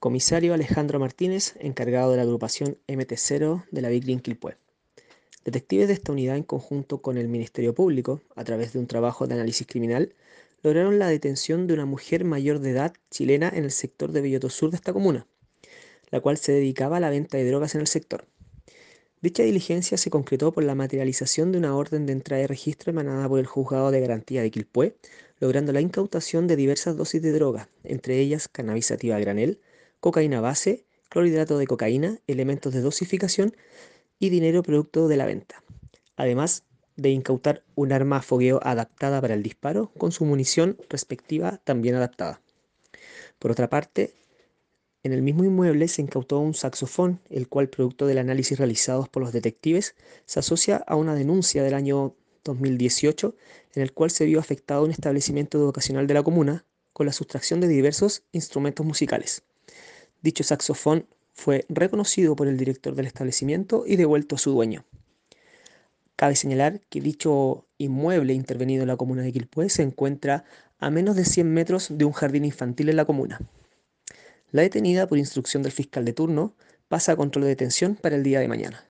Comisario Alejandro Martínez, encargado de la agrupación MT0 de la Big Green Quilpué. Detectives de esta unidad, en conjunto con el Ministerio Público, a través de un trabajo de análisis criminal, lograron la detención de una mujer mayor de edad chilena en el sector de Belloto Sur de esta comuna, la cual se dedicaba a la venta de drogas en el sector. Dicha diligencia se concretó por la materialización de una orden de entrada y registro emanada por el Juzgado de Garantía de Quilpué, logrando la incautación de diversas dosis de droga, entre ellas cannabis a granel, cocaína base, clorhidrato de cocaína, elementos de dosificación y dinero producto de la venta. Además de incautar un arma a fogueo adaptada para el disparo con su munición respectiva también adaptada. Por otra parte, en el mismo inmueble se incautó un saxofón, el cual, producto del análisis realizados por los detectives, se asocia a una denuncia del año 2018 en el cual se vio afectado un establecimiento educacional de la comuna con la sustracción de diversos instrumentos musicales. Dicho saxofón fue reconocido por el director del establecimiento y devuelto a su dueño. Cabe señalar que dicho inmueble intervenido en la comuna de Quilpué se encuentra a menos de 100 metros de un jardín infantil en la comuna. La detenida, por instrucción del fiscal de turno, pasa a control de detención para el día de mañana.